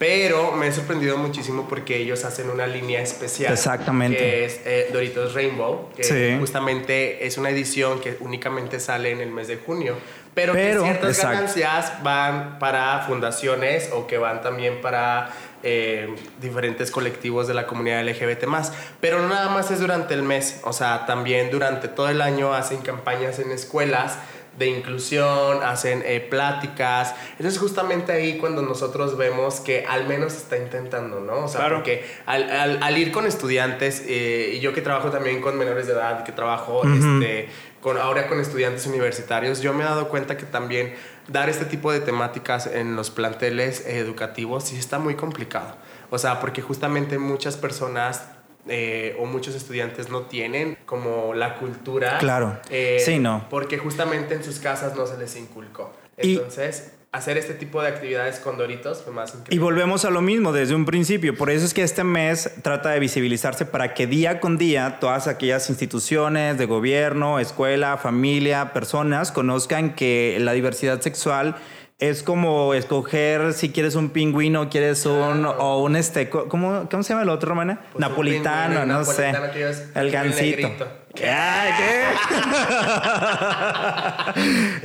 Pero me he sorprendido muchísimo porque ellos hacen una línea especial. Exactamente. Que es eh, Doritos Rainbow, que Sí. justamente es una edición que únicamente sale en el mes de junio. Pero, Pero, que ciertas exacto. ganancias van para fundaciones o que van también para eh, diferentes colectivos de la comunidad LGBT más. Pero no nada más es durante el mes, o sea, también durante todo el año hacen campañas en escuelas de inclusión, hacen eh, pláticas. Entonces justamente ahí cuando nosotros vemos que al menos está intentando, ¿no? O sea, Claro. porque al, al- al ir con estudiantes, eh, y yo que trabajo también con menores de edad, que trabajo este, con, ahora con estudiantes universitarios, yo me he dado cuenta que también dar este tipo de temáticas en los planteles educativos sí está muy complicado. O sea, porque justamente muchas personas eh, o muchos estudiantes no tienen como la cultura. Claro. eh, Sí, no. Porque justamente en sus casas no se les inculcó. Y- Entonces, hacer este tipo de actividades con Doritos fue más increíble. Y volvemos a lo mismo desde un principio. Por eso es que este mes trata de visibilizarse para que día con día todas aquellas instituciones de gobierno, escuela, familia, personas conozcan que la diversidad sexual es como escoger si quieres un pingüino, quieres un o un este, ¿cómo, cómo se llama el otro, hermana? Pues Napolitano, no sé. napolitano El gansito. ¿Qué? ¿qué? [laughs]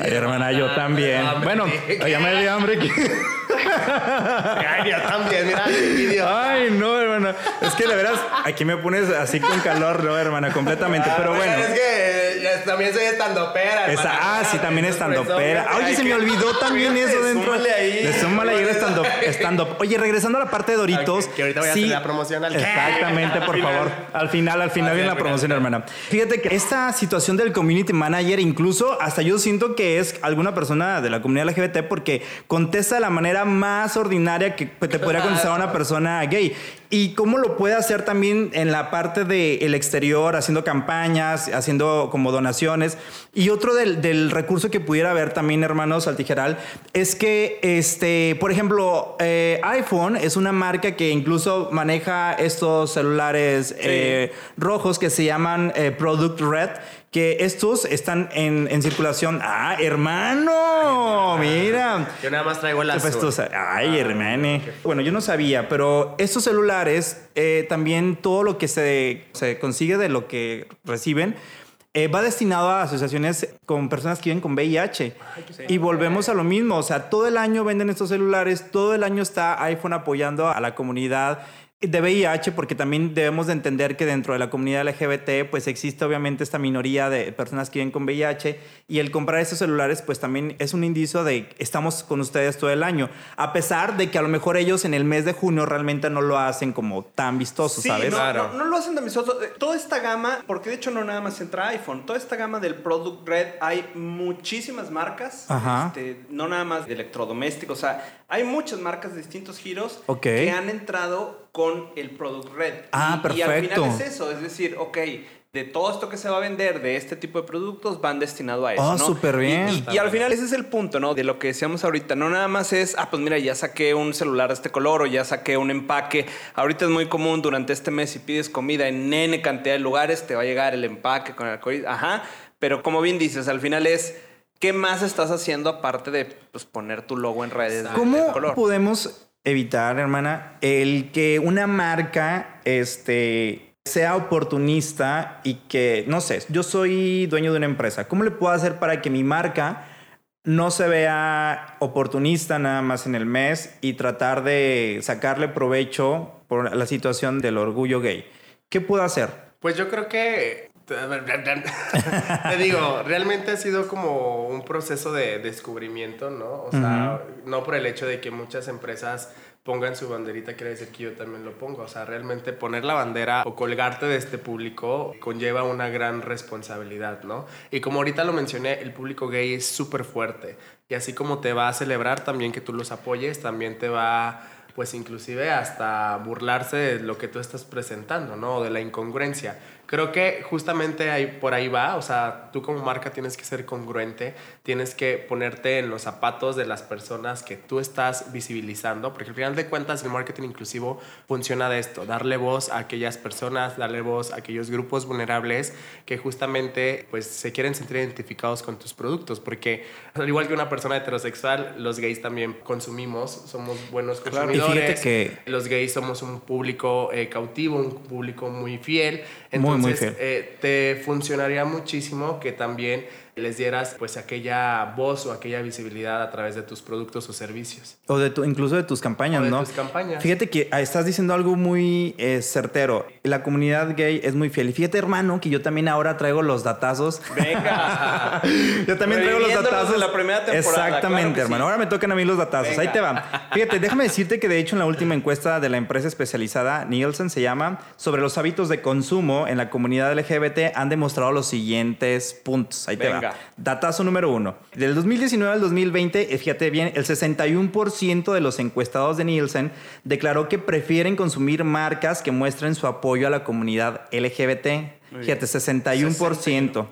Ay, hermana, yo también. Bueno, ya me dio hambre. aquí. [laughs] Ay, yo también, mira [laughs] el video. Ay, no, hermana. Es que de veras, aquí me pones así con calor, no, hermana, completamente. Pero Ah, bueno. Es que también soy estandopera. Esa, ah, sí, también estando pera. presume. Oye, Ay, se me olvidó [laughs] también eso dentro. súmale ahí. Le súmale ahí el stand. Oye, regresando a la parte de Doritos. Que ahorita voy a hacer la promoción al- Exactamente, por favor. Al final, al final sí, viene la promoción, hermana. Fíjate que esta situación del community manager, incluso hasta yo siento que es alguna persona de la comunidad LGBT porque contesta de la manera más ordinaria que te podría contestar una [laughs] persona gay. Y cómo lo puede hacer también en la parte del exterior, haciendo campañas, haciendo como donaciones. Y otro del, del recurso que pudiera haber también, hermanos Altijeral, es que, este, por ejemplo, eh, iPhone es una marca que incluso maneja estos celulares eh, rojos que se llaman eh, Product Red, que estos están en, en circulación. ¡Ah, hermano! Mira. Yo nada más traigo festosa. Ay, hermane. Bueno, yo no sabía, pero estos celulares, eh, también todo lo que se, se consigue de lo que reciben, eh, va destinado a asociaciones con personas que viven con VIH. Y volvemos a lo mismo. O sea, todo el año venden estos celulares, todo el año está iPhone apoyando a la comunidad de VIH, porque también debemos de entender que dentro de la comunidad LGBT, pues existe obviamente esta minoría de personas que viven con VIH y el comprar estos celulares, pues también es un indicio de estamos con ustedes todo el año, a pesar de que a lo mejor ellos en el mes de junio realmente no lo hacen como tan vistoso, Sí, ¿sabes? no, Claro. no, no lo hacen mis otros. eh, Toda esta gama, porque de hecho no nada más entra iPhone, toda esta gama del Product Red hay muchísimas marcas, Ajá. este, no nada más de electrodomésticos, o sea, hay muchas marcas de distintos giros que han entrado con el Product Red. Ah, y, Y al perfecto. final es eso, es decir, ok, de todo esto que se va a vender de este tipo de productos van destinado a eso. Oh, ¿no? súper bien. Y- Y, y al final ese es el punto, ¿no? De lo que decíamos ahorita. No nada más es, ah, pues mira, ya saqué un celular de este color o ya saqué un empaque. Ahorita es muy común durante este mes si pides comida en N cantidad de lugares, te va a llegar el empaque con el arcoíris. Ajá. Pero como bien dices, al final es, ¿qué más estás haciendo aparte de pues, poner tu logo en redes de- de ¿Cómo color? podemos evitar, hermana, el que una marca este, sea oportunista y que, no sé, yo soy dueño de una empresa. ¿Cómo le puedo hacer para que mi marca no se vea oportunista nada más en el mes y tratar de sacarle provecho por la situación del orgullo gay? ¿Qué puedo hacer? Pues yo creo que. [laughs] Te digo, realmente ha sido como un proceso de descubrimiento, ¿no? O sea, no por el hecho de que muchas empresas pongan su banderita, quiere decir que yo también lo pongo. O sea, realmente poner la bandera o colgarte de este público conlleva una gran responsabilidad, ¿no? Y como ahorita lo mencioné, el público gay es súper fuerte. Y así como te va a celebrar también que tú los apoyes, también te va pues inclusive hasta burlarse de lo que tú estás presentando, ¿no? O de la incongruencia. Creo que justamente ahí, por ahí va, o sea, tú como marca tienes que ser congruente, tienes que ponerte en los zapatos de las personas que tú estás visibilizando, porque al final de cuentas el marketing inclusivo funciona de esto, darle voz a aquellas personas, darle voz a aquellos grupos vulnerables que justamente pues se quieren sentir identificados con tus productos, porque al igual que una persona heterosexual, los gays también consumimos, somos buenos Claro. Y consumidores. fíjate que- Los gays somos un público eh, cautivo, un público muy fiel. Muy, Entonces, muy fiel. eh, te funcionaría muchísimo que también les dieras pues aquella voz o aquella visibilidad a través de tus productos o servicios. O de tu, incluso de tus campañas, O de ¿no? tus campañas. Fíjate que ah, estás diciendo algo muy eh, certero. La comunidad gay es muy fiel. Y fíjate, hermano, que yo también ahora traigo los datazos. Venga. [laughs] Yo también traigo los datazos. de la primera temporada, Exactamente, claro hermano. sí. Ahora me tocan a mí los datazos. Ahí te va. Fíjate, déjame decirte que de hecho en la última encuesta de la empresa especializada Nielsen se llama sobre los hábitos de consumo en la comunidad LGBT han demostrado los siguientes puntos. Ahí te Venga. Datazo número uno. Del 2019 al 2020, eh, fíjate bien, el 61% de los encuestados de Nielsen declaró que prefieren consumir marcas que muestren su apoyo a la comunidad LGBT. Fíjate, 61%.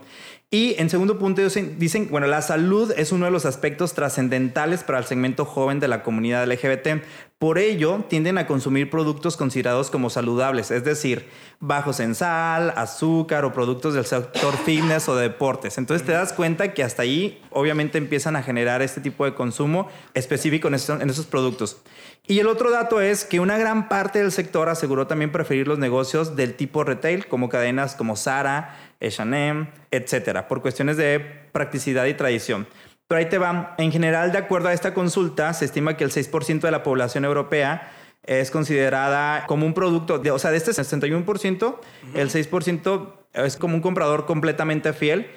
Y en segundo punto dicen, dicen, bueno, la salud es uno de los aspectos trascendentales para el segmento joven de la comunidad LGBT. Por ello, tienden a consumir productos considerados como saludables, es decir, bajos en sal, azúcar o productos del sector fitness o de deportes. Entonces te das cuenta que hasta ahí obviamente empiezan a generar este tipo de consumo específico en, esos productos. Y el otro dato es que una gran parte del sector aseguró también preferir los negocios del tipo retail, como cadenas como Zara, H&M, etcétera, por cuestiones de practicidad y tradición. Pero ahí te va. En general, de acuerdo a esta consulta, se estima que el 6% de la población europea es considerada como un producto, de, o sea, de este 61%, el 6% es como un comprador completamente fiel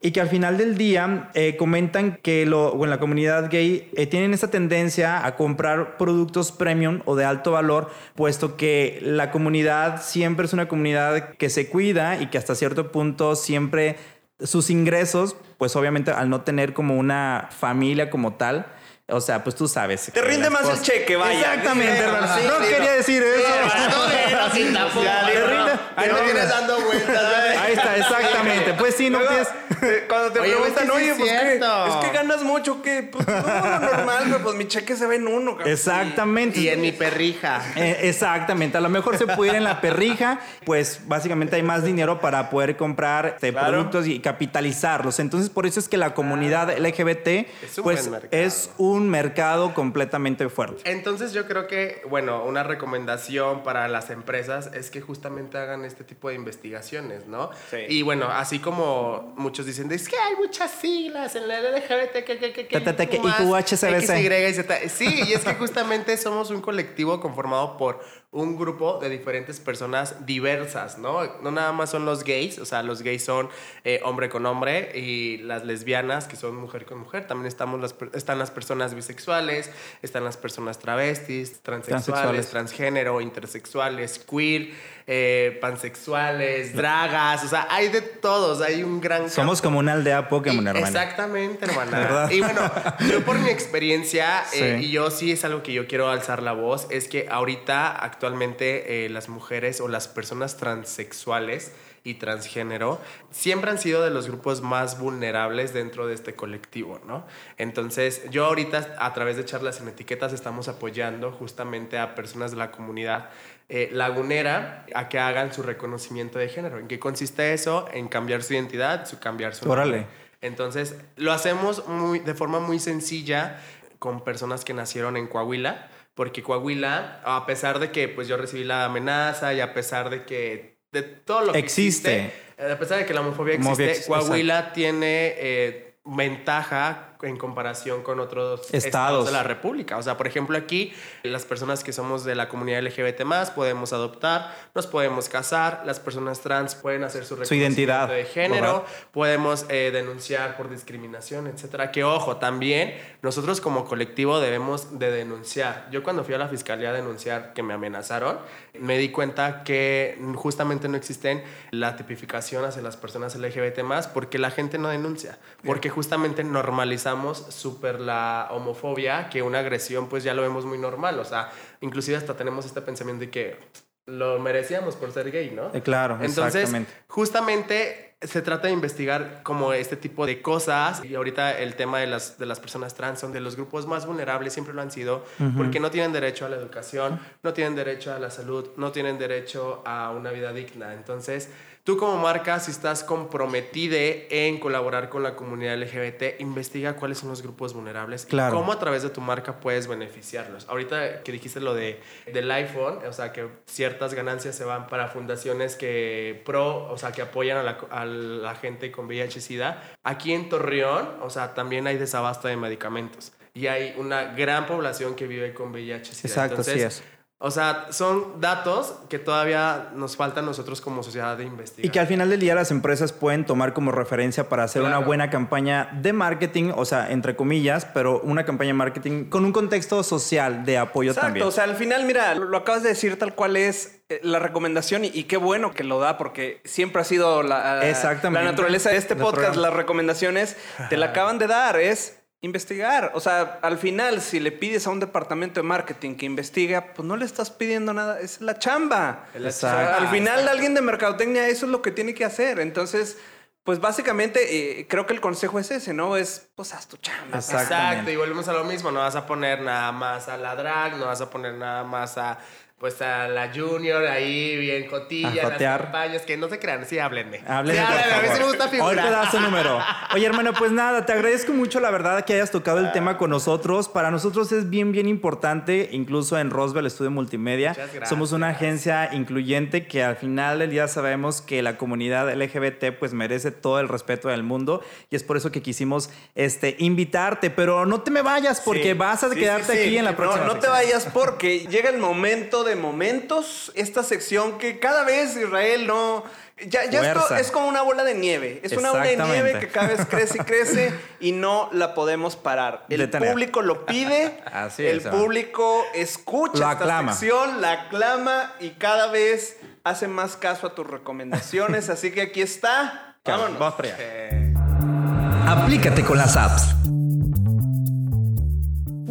y que al final del día eh, comentan que lo, o en la comunidad gay eh, tienen esa tendencia a comprar productos premium o de alto valor, puesto que la comunidad siempre es una comunidad que se cuida y que hasta cierto punto siempre sus ingresos, pues obviamente al no tener como una familia como tal, o sea, pues tú sabes. Te rinde más el cheque, vaya. Exactamente, hermano. Sí, no sí, quería no. decir eso. [laughs] Ya, Te no. rinde- Ahí no, no. dando vueltas. [laughs] Ahí está, exactamente. Pues sí, no Luego, tienes. eh, Cuando te Oye, preguntan, es que sí oye, es pues ¿qué? cierto. es que ganas mucho, que pues no, lo normal, pero pues mi cheque se ve en uno. cabrón. Exactamente. Y en mi perrija. Eh, exactamente, a lo mejor se puede ir en la perrija, pues básicamente hay más dinero para poder comprar este, Claro. productos y capitalizarlos. Entonces, por eso es que la comunidad LGBT Es un pues, buen mercado. es un mercado completamente fuerte. Entonces yo creo que, bueno, una recomendación para las empresas es que justamente hagan este tipo de investigaciones, ¿no? Sí. Y bueno, así como muchos dicen, es que hay muchas siglas en la LGBT, que, que, que, que. Sí, y es que justamente somos un colectivo conformado por un grupo de diferentes personas diversas, ¿no? No nada más son los gays, o sea, los gays son eh, hombre con hombre y las lesbianas que son mujer con mujer. También estamos las, están las personas bisexuales, están las personas travestis, transexuales, Transexuales. transgénero, intersexuales, queer, eh, pansexuales, dragas, o sea, hay de todos, hay un gran Somos campo. como una aldea Pokémon, Y-. Exactamente, hermana. [laughs] ¿Verdad? Y bueno, yo por mi experiencia, eh, y yo sí es algo que yo quiero alzar la voz, es que ahorita actualmente eh, las mujeres o las personas transexuales y transgénero siempre han sido de los grupos más vulnerables dentro de este colectivo, ¿no? Entonces, yo ahorita a través de charlas en etiquetas estamos apoyando justamente a personas de la comunidad eh, lagunera a que hagan su reconocimiento de género. ¿En qué consiste eso? En cambiar su identidad, su cambiar su Órale. nombre. Entonces, lo hacemos muy, de forma muy sencilla con personas que nacieron en Coahuila, porque Coahuila, a pesar de que pues yo recibí la amenaza y a pesar de que de todo lo que Existe. existe, a pesar de que la homofobia existe, Coahuila tiene eh, ventaja en comparación con otros estados. Estados. de la República. O sea, por ejemplo, aquí las personas que somos de la comunidad LGBT podemos adoptar, nos podemos casar, las personas trans pueden hacer su, Su identidad, de género, ¿verdad? podemos eh, denunciar por discriminación, etcétera. Que ojo, también nosotros como colectivo debemos de denunciar. Yo cuando fui a la fiscalía a denunciar que me amenazaron, me di cuenta que justamente no existen la tipificación hacia las personas LGBT porque la gente no denuncia, porque justamente normalizamos súper la homofobia, que una agresión pues ya lo vemos muy normal, o sea, inclusive hasta tenemos este pensamiento de que lo merecíamos por ser gay, ¿no? Eh, claro, Entonces, exactamente. justamente se trata de investigar como este tipo de cosas y ahorita el tema de las, de las personas trans son de los grupos más vulnerables, siempre lo han sido, porque no tienen derecho a la educación, no tienen derecho a la salud, no tienen derecho a una vida digna. Entonces, tú como marca, si estás comprometida en colaborar con la comunidad LGBT, investiga cuáles son los grupos vulnerables Claro. y cómo a través de tu marca puedes beneficiarlos. Ahorita que dijiste lo de, del iPhone, o sea, que ciertas ganancias se van para fundaciones que pro, o sea, que apoyan a la, a la gente con VIH-Sida. Aquí en Torreón, o sea, también hay desabasto de medicamentos y hay una gran población que vive con VIH-Sida. Exacto, Entonces, es. O sea, son datos que todavía nos faltan nosotros como sociedad de investigar. Y que al final del día las empresas pueden tomar como referencia para hacer una buena campaña de marketing, o sea, entre comillas, pero una campaña de marketing con un contexto social de apoyo Exacto, también. o sea, al final, mira, lo, acabas de decir tal cual es eh, la recomendación y, y qué bueno que lo da porque siempre ha sido la, Exactamente. la naturaleza de este podcast, las recomendaciones te la acaban de dar, es investigar. O sea, al final, si le pides a un departamento de marketing que investiga, pues no le estás pidiendo nada, es la chamba. Es la O sea, al final, alguien de mercadotecnia eso es lo que tiene que hacer. Entonces, pues básicamente eh, creo que el consejo es ese, ¿no? Es, pues haz tu chamba. Exacto. Y volvemos a lo mismo, no vas a poner nada más a la drag, no vas a poner nada más a pues a la junior ahí bien cotilla, A en las campañas, que no se crean, sí háblenme. Háblenme, Sí, por háblenme, a mí sí me gusta Hoy te figurar. das número. Oye, hermano, pues nada, te agradezco mucho la verdad que hayas tocado el tema con nosotros. Para nosotros es bien, bien importante, incluso en Roswell Estudio Multimedia. Muchas gracias. Somos una agencia incluyente que al final del día sabemos que la comunidad LGBT pues merece todo el respeto del mundo y es por eso que quisimos este, invitarte, pero no te me vayas porque Sí, vas a sí, quedarte sí, sí. aquí en la No, próxima. No, te sección. vayas porque llega el momento de momentos, esta sección que cada vez Israel no... Ya, ya esto es como una bola de nieve. Es una bola de nieve que cada vez crece y crece [laughs] y no la podemos parar. El Detener. público lo pide, [laughs] Así el es, público escucha Lo esta aclama. sección, la aclama y cada vez hace más caso a tus recomendaciones. [laughs] Así que aquí está. Vámonos. Vamos para allá. Aplícate con las apps.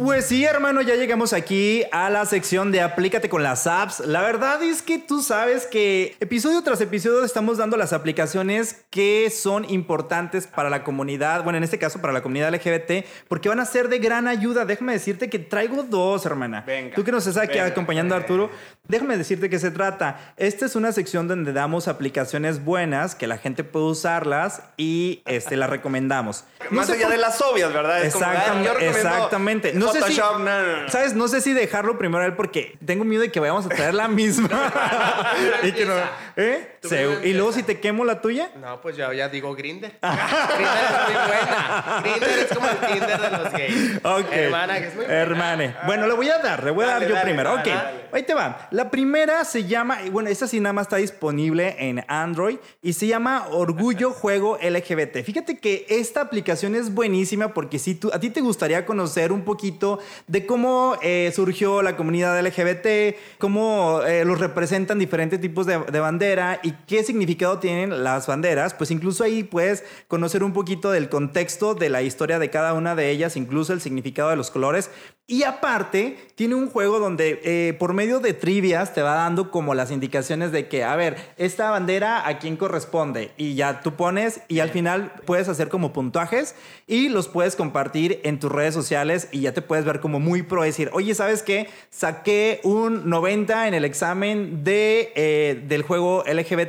Pues sí, hermano, ya llegamos aquí a la sección de Aplícate con las apps. La verdad es que tú sabes que episodio tras episodio estamos dando las aplicaciones que son importantes para la comunidad, bueno, en este caso para la comunidad LGBT, porque van a ser de gran ayuda. Déjame decirte que traigo dos, hermana. Venga, Tú que nos estás aquí venga. acompañando, Arturo, déjame decirte que se trata. Esta es una sección donde damos aplicaciones buenas, que la gente puede usarlas y este, las recomendamos. No Más allá por- de las obvias, ¿verdad? Es como, ah, Exactamente, yo exactamente. No sé si, Photoshop, no, no, no. ¿Sabes? No sé si dejarlo primero a él porque tengo miedo de que vayamos a traer la misma. [laughs] y, que no- ¿eh? Se- y luego si te quemo la tuya. No, pues yo ya digo Grinder. [laughs] Grinder es muy buena. Grinder es como el Tinder de los gays. Ok. Hermana, que es muy buena. Hermane. Bueno, le voy a dar, le voy a Dale, dar yo dale, primero. dale, ok, ahí te va. La primera se llama, y bueno, esta sí nada más está disponible en Android y se llama Orgullo Juego LGBT. Fíjate que esta aplicación es buenísima porque si tú, a ti te gustaría conocer un poquito de cómo eh, surgió la comunidad LGBT, cómo eh, los representan diferentes tipos de, de bandera y qué significado tienen las banderas, pues incluso ahí puedes conocer un poquito del contexto de la historia de cada una de ellas, incluso el significado de los colores. Y aparte, tiene un juego donde eh, por medio de trivias te va dando como las indicaciones de que, a ver, esta bandera a quién corresponde. Y ya tú pones y al final puedes hacer como puntuajes y los puedes compartir en tus redes sociales y ya te puedes ver como muy pro decir, oye, ¿sabes qué? Saqué un 90 en el examen de, eh, del juego LGBT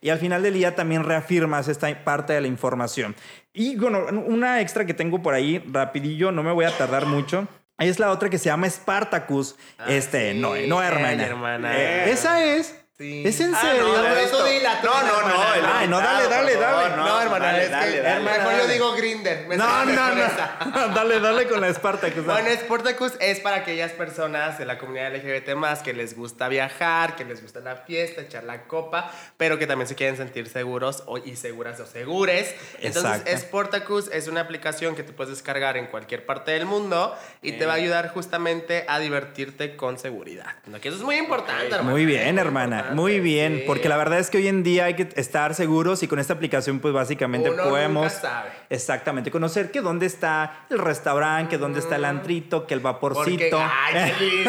y al final del día también reafirmas esta parte de la información. Y bueno, una extra que tengo por ahí, rapidillo, no me voy a tardar mucho. Es la otra que se llama Spartacus. este, sí. no, no, hermana. Hermana. Eh, esa es. Sí. ¿Es en Ah, serio? no, tú dila, no, no, no, el Ay, no, dale, dale, dale. No, hermana, dale, es dale, que dale, mejor dale. yo digo Grinder. Me No, no, no. dale, dale con la Spartacus. Bueno, Sportacus es para aquellas personas de la comunidad LGBT más que les gusta viajar, que les gusta la fiesta, echar la copa, pero que también se quieren sentir seguros o, y seguras o segures. Entonces, Exacto. Sportacus es una aplicación que tú puedes descargar en cualquier parte del mundo y te va a ayudar justamente a divertirte con seguridad. ¿No? Que eso es muy importante, hermano. Muy bien, hermana. Muy bien. Sí. Porque la verdad es que hoy en día hay que estar seguros y con esta aplicación, pues básicamente Uno podemos. nunca sabe. Exactamente. Conocer que dónde está el restaurante, que dónde está el antrito, que el Porque, vaporcito. ay, qué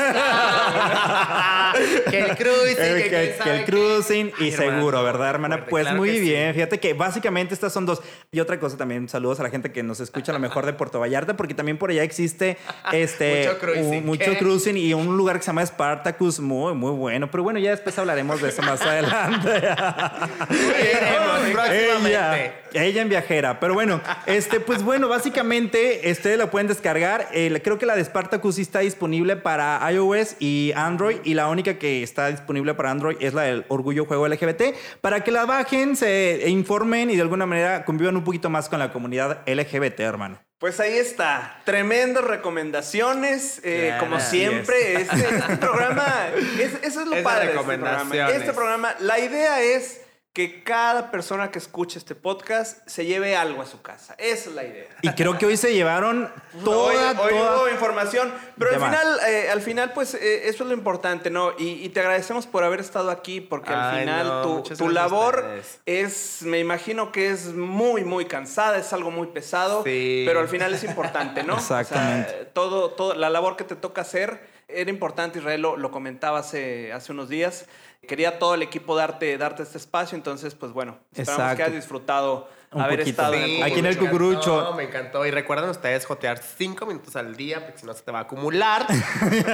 [laughs] que el cruising, El- que, que, el cruising y seguro, ¿verdad, hermana? fuerte, Pues claro muy sí. bien. Fíjate que básicamente estas son dos. Y otra cosa también, saludos a la gente que nos escucha a lo mejor de Puerto Vallarta, porque también por allá existe [laughs] este Mucho cruising, un- mucho cruising y un lugar que se llama Spartacus, muy, muy bueno. Pero bueno, ya después hablaremos de eso más adelante. [laughs] Ella, ella en viajera. Pero bueno, este, pues bueno, básicamente ustedes la pueden descargar. Eh, creo que la de Spartacus sí está disponible para iOS y Android. Y la única que está disponible para Android es la del Orgullo Juego LGBT. Para que la bajen, se informen y de alguna manera convivan un poquito más con la comunidad LGBT, hermano. Pues ahí está. Tremendas recomendaciones. eh, Claro, como siempre, este, este programa. es- eso es lo Es padre de este programa. Este programa, la idea es que cada persona que escuche este podcast se lleve algo a su casa. Esa es la idea. Y creo que hoy se llevaron [laughs] toda, hoy, hoy toda- hubo información, pero al final, eh, al final, pues eh, eso es lo importante, ¿no? Y, y te agradecemos por haber estado aquí, porque al final no, tu, tu labor es, me imagino que es muy, muy cansada, es algo muy pesado, Sí. pero al final es importante, ¿no? O sea, Exactamente. todo, todo, la labor que te toca hacer era importante, Israel lo, lo comentaba hace, hace unos días. Quería todo el equipo darte, darte este espacio, entonces, pues bueno, esperamos Exacto. que hayas disfrutado Un haber poquito. estado Sí, Aquí en el me encantó, cucurucho. Me encantó. Y recuerden ustedes jotear cinco minutos al día, porque si no se te va a acumular. [laughs]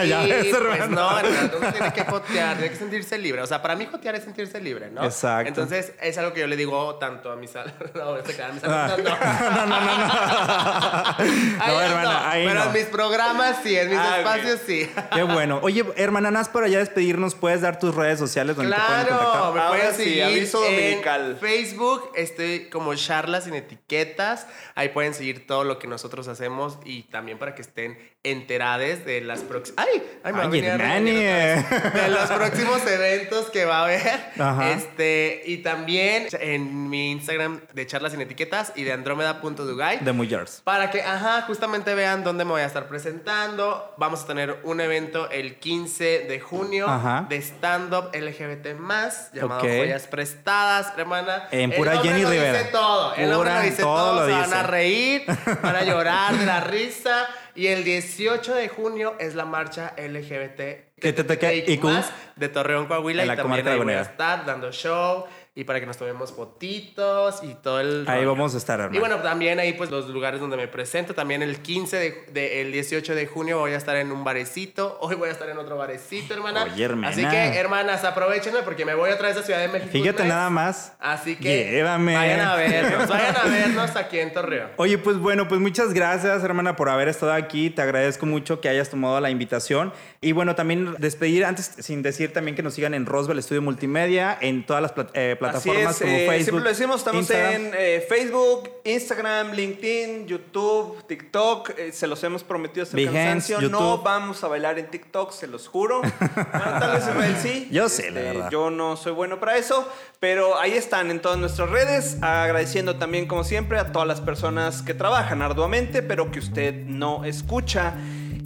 Ya y ves, pues no, hermano, uno tiene que jotear, tiene que sentirse libre. O sea, para mí jotear es sentirse libre, ¿no? Exacto. Entonces, es algo que yo le digo tanto a mis alumnos. [laughs] No, se quedan mis Ah. alumnos. No, no, no, no. [laughs] Ahí No, hermana, ahí Pero no. en mis programas sí, en mis Ah, espacios sí. Qué bueno. Oye, hermana Nas, para ya despedirnos, ¿puedes dar tus redes sociales donde te pueden Claro, contactar? me Ahora pueden sí, seguir aviso en dominical. Facebook, estoy como charlas sin etiquetas. Ahí pueden seguir todo lo que nosotros hacemos y también para que estén enterados de las próximas. ¡Ay! ¡Ay, Ay. [laughs] De los próximos eventos que va a haber. Ajá. Este, y también en mi Instagram de charlas sin etiquetas y de andrómeda.dugay. De Muyers. Para que, ajá, justamente vean dónde me voy a estar presentando. Vamos a tener un evento el 15 de junio Ajá. de stand-up LGBT más llamado. Joyas Prestadas, hermana. En pura Jenny lo dice Rivera. todo. El nombre Pura, lo dice todo todo. lo se van dice. a reír, van a llorar de la risa. Y el 18 de junio es la marcha LGBT de Torreón, Coahuila. En Y la también comarca de voy a estar dando show. Y para que nos tomemos fotitos y todo el Ahí rollo. vamos a estar, hermano. Y bueno, también ahí pues los lugares donde me presento. También el 15 de, de- el 18 de junio voy a estar en un barecito. Hoy voy a estar en otro barecito, hermana. Oye, hermana. Así que, hermanas, aprovechenme porque me voy otra vez a Ciudad de México. Fíjate nada más. Así que Llévame. vayan a vernos, vayan a [laughs] vernos aquí en Torreón. Oye, pues bueno, pues muchas gracias, hermana, por haber estado aquí. Te agradezco mucho que hayas tomado la invitación. Y bueno, también despedir, antes, sin decir también que nos sigan en Roswell Estudio Multimedia, en todas las plat- eh, plataformas Así es, como eh, Facebook. Siempre lo decimos, estamos Instagram. en eh, Facebook, Instagram, LinkedIn, YouTube, TikTok. eh, se los hemos prometido hasta Behance, cansancio. No YouTube. vamos a bailar en TikTok, se los juro. [laughs] Bueno, tal vez sí. Yo sé, la verdad. Yo no soy bueno para eso, pero ahí están en todas nuestras redes. Agradeciendo también, como siempre, a todas las personas que trabajan arduamente, pero que usted no escucha.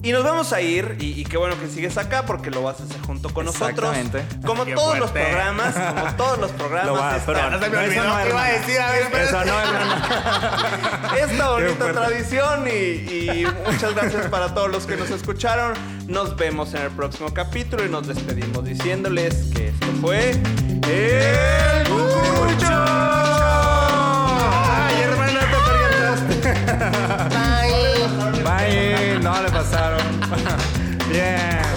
Y nos vamos a ir, y, y qué bueno que sigues acá porque lo vas a hacer junto con nosotros. Exactamente. Como Qué todos los programas, como [laughs] todos los programas. Lo va- esta- pero- Ahora se me olvidó no, iba a decir. A ver. Eso no, hermana. [laughs] esta bonita tradición y, y muchas gracias para todos los que nos escucharon. Nos vemos en el próximo capítulo y nos despedimos diciéndoles que esto fue El Cucurucho. Ay, hermana, te [laughs] No le pasaron. [laughs] Bien.